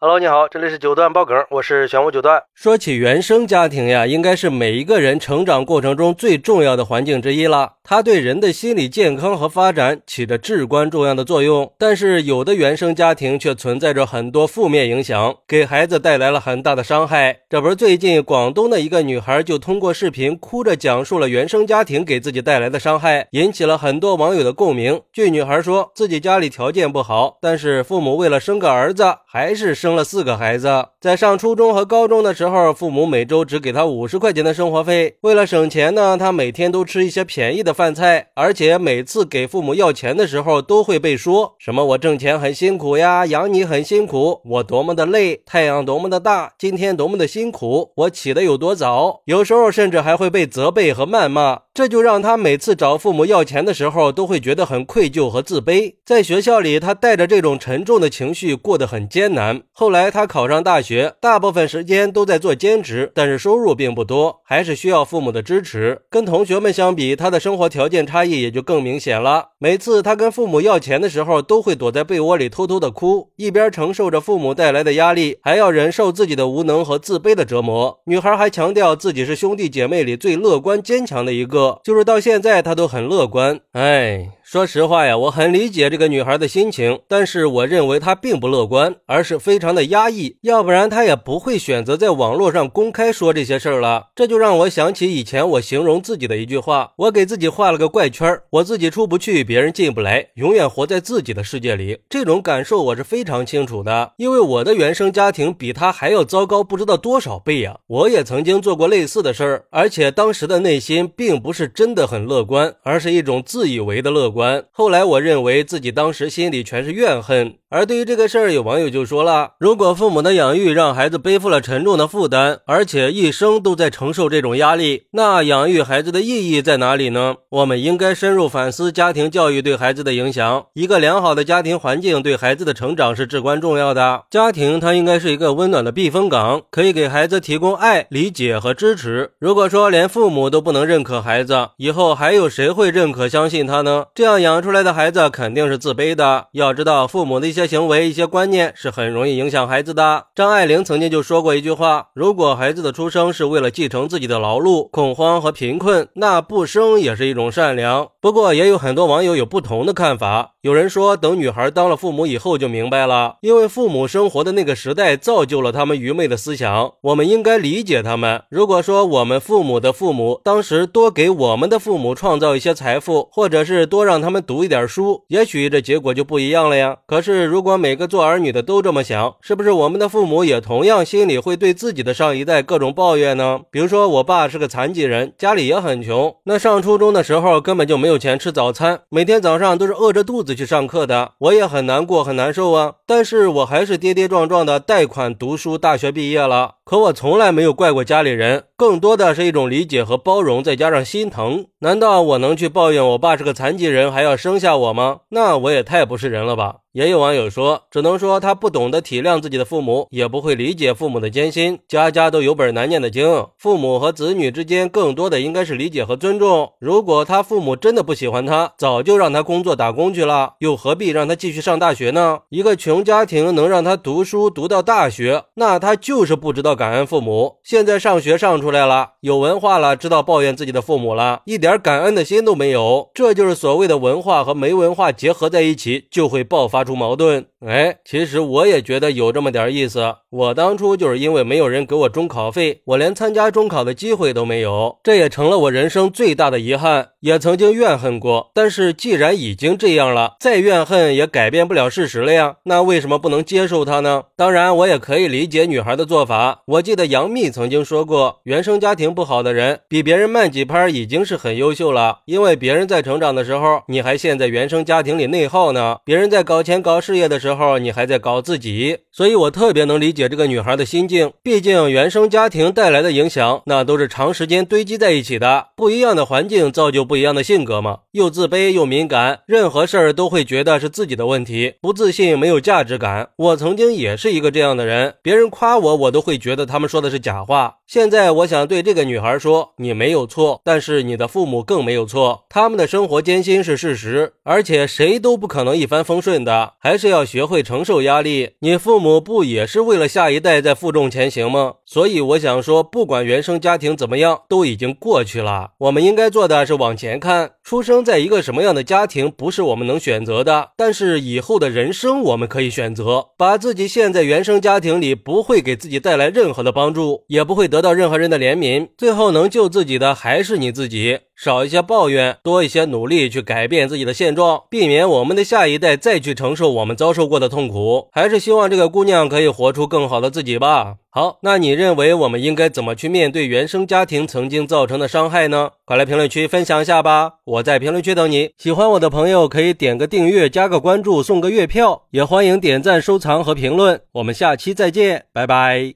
Hello，你好，这里是九段爆梗，我是玄武九段。说起原生家庭呀，应该是每一个人成长过程中最重要的环境之一了。它对人的心理健康和发展起着至关重要的作用。但是有的原生家庭却存在着很多负面影响，给孩子带来了很大的伤害。这不是最近广东的一个女孩就通过视频哭着讲述了原生家庭给自己带来的伤害，引起了很多网友的共鸣。据女孩说自己家里条件不好，但是父母为了生个儿子，还是生。了四个孩子，在上初中和高中的时候，父母每周只给他五十块钱的生活费。为了省钱呢，他每天都吃一些便宜的饭菜，而且每次给父母要钱的时候，都会被说什么“我挣钱很辛苦呀，养你很辛苦，我多么的累，太阳多么的大，今天多么的辛苦，我起的有多早”。有时候甚至还会被责备和谩骂。这就让他每次找父母要钱的时候，都会觉得很愧疚和自卑。在学校里，他带着这种沉重的情绪过得很艰难。后来他考上大学，大部分时间都在做兼职，但是收入并不多，还是需要父母的支持。跟同学们相比，他的生活条件差异也就更明显了。每次他跟父母要钱的时候，都会躲在被窝里偷偷的哭，一边承受着父母带来的压力，还要忍受自己的无能和自卑的折磨。女孩还强调自己是兄弟姐妹里最乐观坚强的一个。就是到现在，他都很乐观。哎。说实话呀，我很理解这个女孩的心情，但是我认为她并不乐观，而是非常的压抑，要不然她也不会选择在网络上公开说这些事儿了。这就让我想起以前我形容自己的一句话：我给自己画了个怪圈，我自己出不去，别人进不来，永远活在自己的世界里。这种感受我是非常清楚的，因为我的原生家庭比她还要糟糕，不知道多少倍呀。我也曾经做过类似的事儿，而且当时的内心并不是是真的很乐观，而是一种自以为的乐观。后来，我认为自己当时心里全是怨恨。而对于这个事儿，有网友就说了：如果父母的养育让孩子背负了沉重的负担，而且一生都在承受这种压力，那养育孩子的意义在哪里呢？我们应该深入反思家庭教育对孩子的影响。一个良好的家庭环境对孩子的成长是至关重要的。家庭它应该是一个温暖的避风港，可以给孩子提供爱、理解和支持。如果说连父母都不能认可孩子，以后还有谁会认可、相信他呢？这样养出来的孩子肯定是自卑的。要知道，父母的一些。一些行为、一些观念是很容易影响孩子的。张爱玲曾经就说过一句话：“如果孩子的出生是为了继承自己的劳碌、恐慌和贫困，那不生也是一种善良。”不过，也有很多网友有不同的看法。有人说，等女孩当了父母以后就明白了，因为父母生活的那个时代造就了他们愚昧的思想，我们应该理解他们。如果说我们父母的父母当时多给我们的父母创造一些财富，或者是多让他们读一点书，也许这结果就不一样了呀。可是。如果每个做儿女的都这么想，是不是我们的父母也同样心里会对自己的上一代各种抱怨呢？比如说，我爸是个残疾人，家里也很穷，那上初中的时候根本就没有钱吃早餐，每天早上都是饿着肚子去上课的，我也很难过，很难受啊。但是我还是跌跌撞撞的贷款读书，大学毕业了。可我从来没有怪过家里人，更多的是一种理解和包容，再加上心疼。难道我能去抱怨我爸是个残疾人还要生下我吗？那我也太不是人了吧！也有网友说，只能说他不懂得体谅自己的父母，也不会理解父母的艰辛。家家都有本难念的经，父母和子女之间更多的应该是理解和尊重。如果他父母真的不喜欢他，早就让他工作打工去了，又何必让他继续上大学呢？一个穷家庭能让他读书读到大学，那他就是不知道。感恩父母，现在上学上出来了，有文化了，知道抱怨自己的父母了，一点感恩的心都没有。这就是所谓的文化和没文化结合在一起，就会爆发出矛盾。哎，其实我也觉得有这么点意思。我当初就是因为没有人给我中考费，我连参加中考的机会都没有，这也成了我人生最大的遗憾。也曾经怨恨过，但是既然已经这样了，再怨恨也改变不了事实了呀。那为什么不能接受他呢？当然，我也可以理解女孩的做法。我记得杨幂曾经说过，原生家庭不好的人比别人慢几拍已经是很优秀了，因为别人在成长的时候，你还陷在原生家庭里内耗呢；别人在搞钱搞事业的时候时候，你还在搞自己。所以我特别能理解这个女孩的心境。毕竟原生家庭带来的影响，那都是长时间堆积在一起的。不一样的环境造就不一样的性格嘛。又自卑又敏感，任何事儿都会觉得是自己的问题，不自信，没有价值感。我曾经也是一个这样的人，别人夸我，我都会觉得他们说的是假话。现在我想对这个女孩说，你没有错，但是你的父母更没有错，他们的生活艰辛是事实，而且谁都不可能一帆风顺的，还是要学会承受压力。你父母不也是为了下一代在负重前行吗？所以我想说，不管原生家庭怎么样，都已经过去了。我们应该做的是往前看。出生在一个什么样的家庭，不是我们能选择的，但是以后的人生我们可以选择。把自己陷在原生家庭里，不会给自己带来任何的帮助，也不会得到任何人的怜悯。最后能救自己的还是你自己。少一些抱怨，多一些努力去改变自己的现状，避免我们的下一代再去承受我们遭受过的痛苦。还是希望这个姑娘可以活出更好的自己吧。好，那你认为我们应该怎么去面对原生家庭曾经造成的伤害呢？快来评论区分享一下吧！我在评论区等你。喜欢我的朋友可以点个订阅、加个关注、送个月票，也欢迎点赞、收藏和评论。我们下期再见，拜拜。